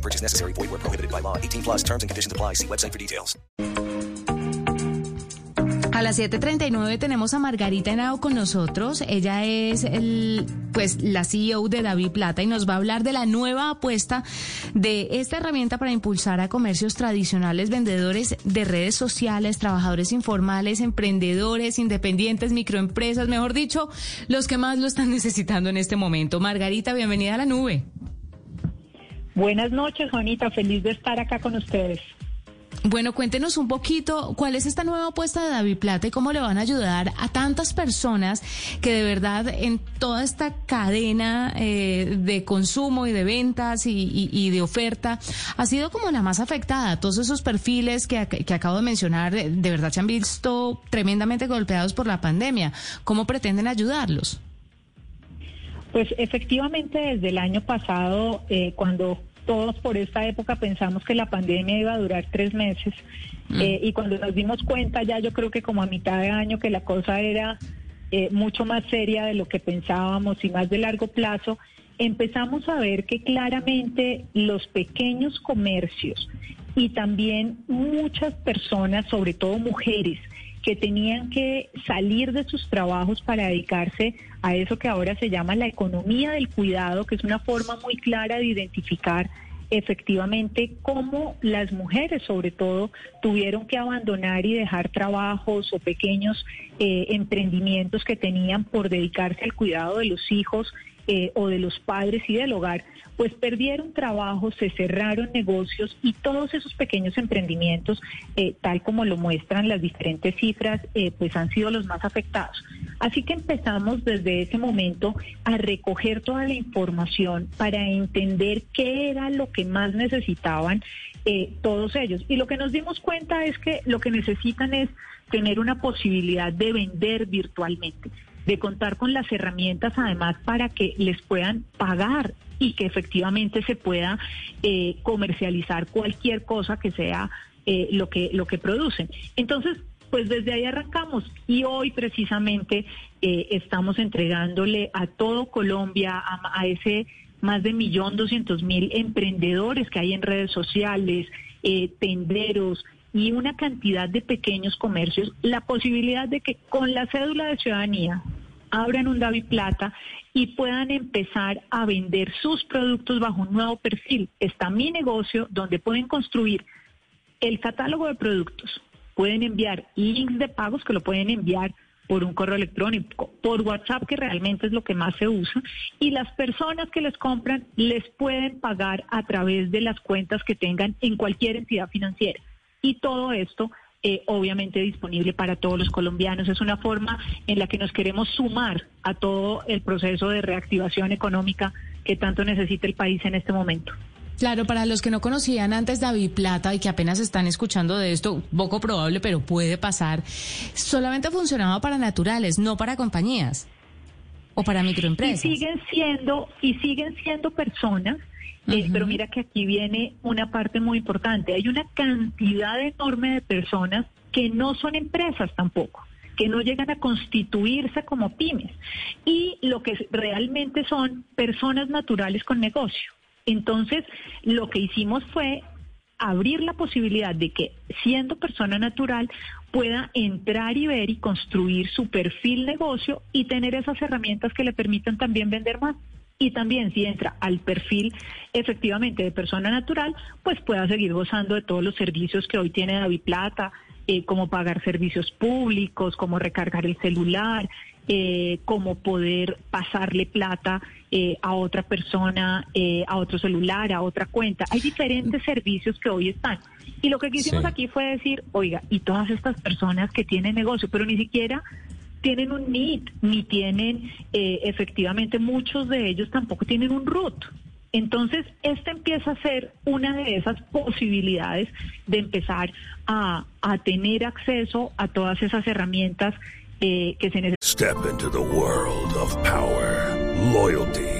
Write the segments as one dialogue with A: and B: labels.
A: Purchase necessary. Void prohibited by law. 18 plus terms and conditions apply. See website for details.
B: A las 7:39 tenemos a Margarita Henao con nosotros. Ella es el, pues, la CEO de David Plata y nos va a hablar de la nueva apuesta de esta herramienta para impulsar a comercios tradicionales, vendedores de redes sociales, trabajadores informales, emprendedores, independientes, microempresas, mejor dicho, los que más lo están necesitando en este momento. Margarita, bienvenida a la nube.
C: Buenas noches, Juanita. Feliz de estar acá con ustedes.
B: Bueno, cuéntenos un poquito cuál es esta nueva apuesta de David Plata y cómo le van a ayudar a tantas personas que de verdad en toda esta cadena eh, de consumo y de ventas y, y- y de oferta ha sido como la más afectada. Todos esos perfiles que, que acabo de mencionar eh, de verdad se han visto tremendamente golpeados por la pandemia. ¿Cómo pretenden ayudarlos?
C: Pues efectivamente desde el año pasado, eh, cuando todos por esta época pensamos que la pandemia iba a durar tres meses, eh, y cuando nos dimos cuenta ya yo creo que como a mitad de año que la cosa era eh, mucho más seria de lo que pensábamos y más de largo plazo, empezamos a ver que claramente los pequeños comercios y también muchas personas, sobre todo mujeres, que tenían que salir de sus trabajos para dedicarse a eso que ahora se llama la economía del cuidado, que es una forma muy clara de identificar efectivamente cómo las mujeres sobre todo tuvieron que abandonar y dejar trabajos o pequeños eh, emprendimientos que tenían por dedicarse al cuidado de los hijos eh, o de los padres y del hogar, pues perdieron trabajo, se cerraron negocios y todos esos pequeños emprendimientos, eh, tal como lo muestran las diferentes cifras, eh, pues han sido los más afectados. Así que empezamos desde ese momento a recoger toda la información para entender qué era lo que más necesitaban eh, todos ellos. Y lo que nos dimos cuenta es que lo que necesitan es tener una posibilidad de vender virtualmente de contar con las herramientas además para que les puedan pagar y que efectivamente se pueda eh, comercializar cualquier cosa que sea eh, lo que lo que producen. Entonces, pues desde ahí arrancamos y hoy precisamente eh, estamos entregándole a todo Colombia, a, ese más de millón doscientos mil emprendedores que hay en redes sociales, tenderos y una cantidad de pequeños comercios, la posibilidad de que con la cédula de ciudadanía abran un David Plata y puedan empezar a vender sus productos bajo un nuevo perfil. Está mi negocio donde pueden construir el catálogo de productos, pueden enviar links de pagos que lo pueden enviar por un correo electrónico, por WhatsApp, que realmente es lo que más se usa, y las personas que les compran les pueden pagar a través de las cuentas que tengan en cualquier entidad financiera. Y todo esto, eh, obviamente, disponible para todos los colombianos. Es una forma en la que nos queremos sumar a todo el proceso de reactivación económica que tanto necesita el país en este momento.
B: Claro, para los que no conocían antes David Plata y que apenas están escuchando de esto, poco probable, pero puede pasar, solamente funcionaba para naturales, no para compañías o para
C: Y
B: microempresas.
C: siguen siendo, y siguen siendo personas, eh, pero mira que aquí viene una parte muy importante. Hay una cantidad enorme de personas que no son empresas tampoco que no llegan a constituirse como pymes y lo que realmente son personas naturales con negocio. Entonces, lo que hicimos fue abrir la posibilidad de que, siendo persona natural, pueda entrar y ver y construir su perfil negocio y tener esas herramientas que le permitan también vender más. Y también si entra al perfil efectivamente de persona natural, pues pueda seguir gozando de todos los servicios que hoy tiene David Plata, eh, como pagar servicios públicos, como recargar el celular, eh, como poder pasarle plata eh, a otra persona, eh, a otro celular, a otra cuenta. Hay diferentes servicios que hoy están. Y lo que quisimos
D: Sí.
C: aquí fue decir, oiga, y todas estas personas que tienen negocio, pero ni siquiera tienen un NIT, ni tienen, eh, efectivamente, muchos de ellos tampoco tienen un RUT. Entonces, esta empieza a ser una de esas posibilidades de empezar a, a tener acceso a todas esas herramientas eh, que se necesitan.
D: Step into the world of power, loyalty,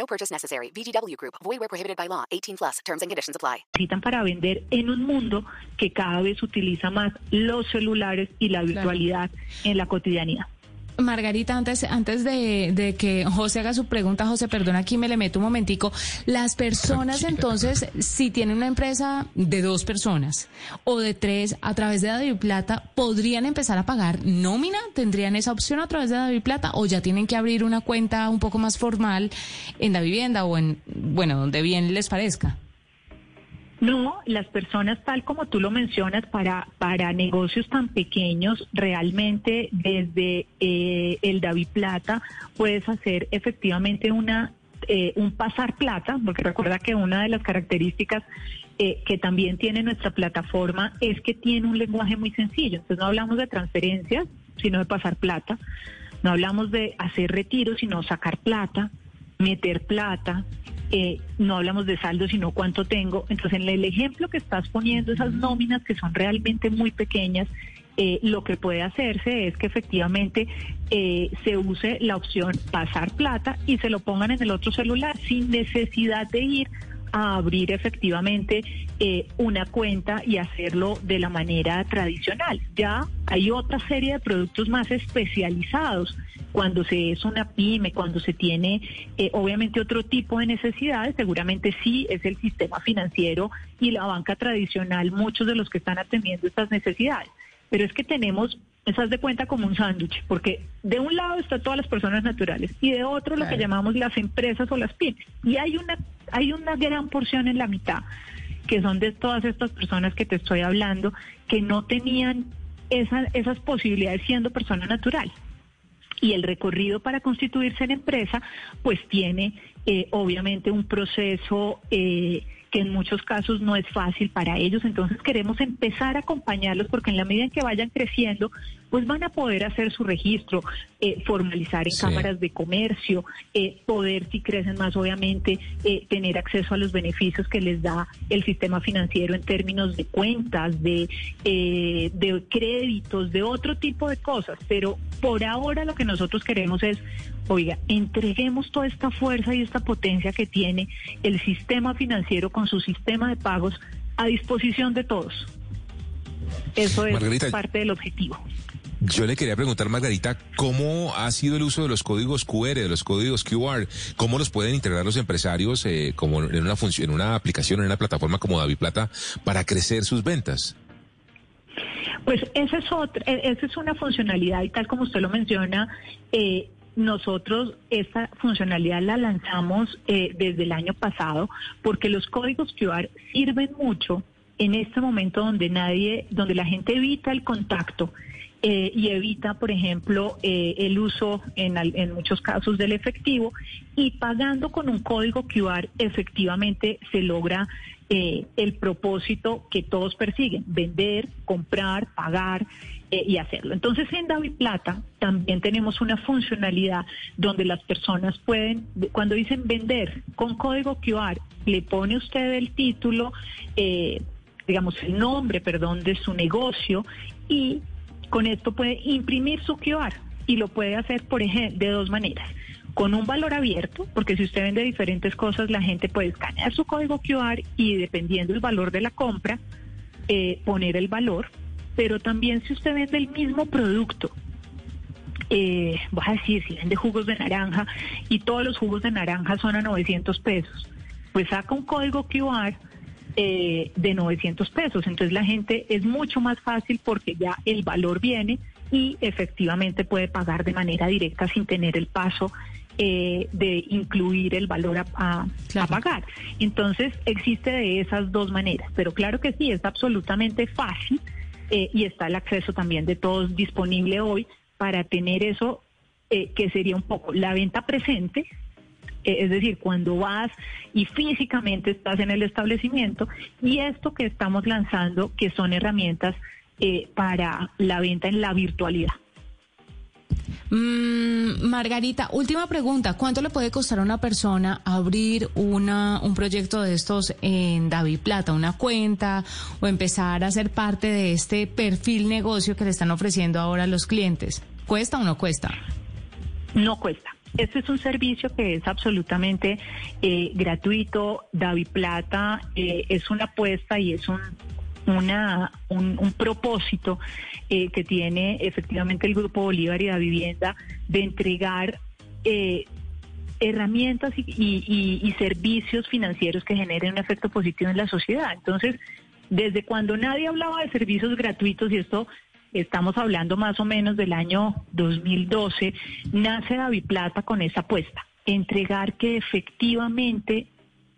E: No purchase necessary. VGW Group. Void where prohibited by law. 18 plus. Terms and conditions apply.
C: necesitan para vender en un mundo que cada vez utiliza más los celulares y la virtualidad en la cotidianidad.
B: Margarita, antes, antes de, de que José haga su pregunta, José, perdona, aquí me le meto un momentico. Las personas, entonces, si tienen una empresa de dos personas o de tres, a través de David Plata, ¿podrían empezar a pagar nómina? ¿Tendrían esa opción a través de David Plata? ¿O ya tienen que abrir una cuenta un poco más formal en la vivienda o en, bueno, donde bien les parezca?
C: No, las personas, tal como tú lo mencionas, para, para negocios tan pequeños, realmente desde eh, el David Plata puedes hacer efectivamente una eh, un pasar plata, porque recuerda que una de las características eh, que también tiene nuestra plataforma es que tiene un lenguaje muy sencillo. Entonces no hablamos de transferencias, sino de pasar plata. No hablamos de hacer retiros, sino sacar plata, meter plata, eh, no hablamos de saldo, sino cuánto tengo. Entonces, en el ejemplo que estás poniendo, esas nóminas que son realmente muy pequeñas, eh, lo que puede hacerse es que efectivamente eh, se use la opción pasar plata y se lo pongan en el otro celular sin necesidad de ir a abrir efectivamente eh, una cuenta y hacerlo de la manera tradicional. Ya hay otra serie de productos más especializados cuando se es una pyme, cuando se tiene eh, obviamente otro tipo de necesidades, seguramente sí es el sistema financiero y la banca tradicional, muchos de los que están atendiendo estas necesidades. Pero es que tenemos, esas de cuenta como un sándwich, porque de un lado están todas las personas naturales y de otro lo que llamamos las empresas o las pymes. Y hay una, hay una gran porción en la mitad que son de todas estas personas que te estoy hablando, que no tenían esa- esas posibilidades siendo persona natural. Y el recorrido para constituirse en empresa, pues tiene eh, obviamente un proceso eh, que en muchos casos no es fácil para ellos. Entonces queremos empezar a acompañarlos porque en la medida en que vayan creciendo, pues van a poder hacer su registro, eh, formalizar en
F: Sí.
C: cámaras de comercio, eh, poder, si crecen más, obviamente, eh, tener acceso a los beneficios que les da el sistema financiero en términos de cuentas, de, de créditos, de otro tipo de cosas. Pero por ahora lo que nosotros queremos es, oiga, entreguemos toda esta fuerza y esta potencia que tiene el sistema financiero con su sistema de pagos a disposición de todos. Eso es
F: Margarita,
C: parte del objetivo.
F: Yo le quería preguntar, Margarita, ¿cómo ha sido el uso de los códigos QR, de los códigos QR? ¿Cómo los pueden integrar los empresarios eh, como en una función, en una aplicación, en una plataforma como David Plata para crecer sus ventas?
C: Pues esa es otra, e- esa es una funcionalidad y tal como usted lo menciona, eh, nosotros esta funcionalidad la lanzamos eh, desde el año pasado porque los códigos QR sirven mucho en este momento donde nadie, donde la gente evita el contacto eh, y evita, por ejemplo, eh, el uso en, en muchos casos del efectivo y pagando con un código QR efectivamente se logra eh, el propósito que todos persiguen, vender, comprar, pagar eh, y hacerlo. Entonces en David Plata también tenemos una funcionalidad donde las personas pueden, cuando dicen vender con código QR, le pone usted el título, eh, digamos el nombre, perdón, de su negocio y con esto puede imprimir su QR y lo puede hacer, por ejemplo, de dos maneras. Con un valor abierto, porque si usted vende diferentes cosas, la gente puede escanear su código QR y dependiendo del valor de la compra, eh, poner el valor. Pero también si usted vende el mismo producto, eh, voy a decir, si vende jugos de naranja y todos los jugos de naranja son a 900 pesos, pues saca un código QR eh, de 900 pesos. Entonces la gente es mucho más fácil porque ya el valor viene y efectivamente puede pagar de manera directa sin tener el paso eh, de incluir el valor a, a- a pagar. Entonces, existe de esas dos maneras, pero claro que sí, es absolutamente fácil eh, y está el acceso también de todos disponible hoy para tener eso eh, que sería un poco la venta presente, eh, es decir, cuando vas y físicamente estás en el establecimiento, y esto que estamos lanzando, que son herramientas para la venta en la virtualidad.
B: Mm, Margarita, última pregunta. ¿Cuánto le puede costar a una persona abrir una, un proyecto de estos en David Plata, una cuenta o empezar a ser parte de este perfil negocio que le están ofreciendo ahora los clientes? ¿Cuesta o no cuesta?
C: No cuesta. Este es un servicio que es absolutamente eh, gratuito. David Plata eh, es una apuesta y es un, una, un, propósito eh, que tiene efectivamente el Grupo Bolívar y la Vivienda de entregar eh, herramientas y, y- y- y servicios financieros que generen un efecto positivo en la sociedad. Entonces, desde cuando nadie hablaba de servicios gratuitos, y esto estamos hablando más o menos del año 2012, nace David Plata con esa apuesta, entregar que efectivamente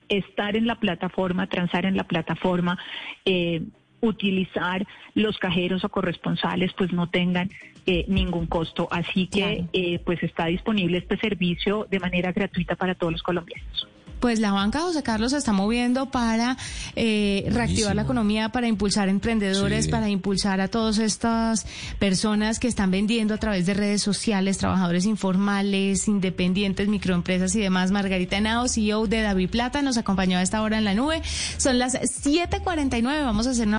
C: estar en la plataforma, transar en la plataforma, eh, utilizar los cajeros o corresponsales, pues no tengan eh, ningún costo. Así que eh, pues está disponible este servicio de manera gratuita para todos los colombianos.
B: Pues la banca José Carlos se está moviendo para eh, reactivar la economía, para impulsar emprendedores,
F: Sí.
B: para impulsar a todas estas personas que están vendiendo a través de redes sociales, trabajadores informales, independientes, microempresas y demás. Margarita Henao, CEO de David Plata, nos acompañó a esta hora en la nube. Son las 7:49. Vamos a hacer una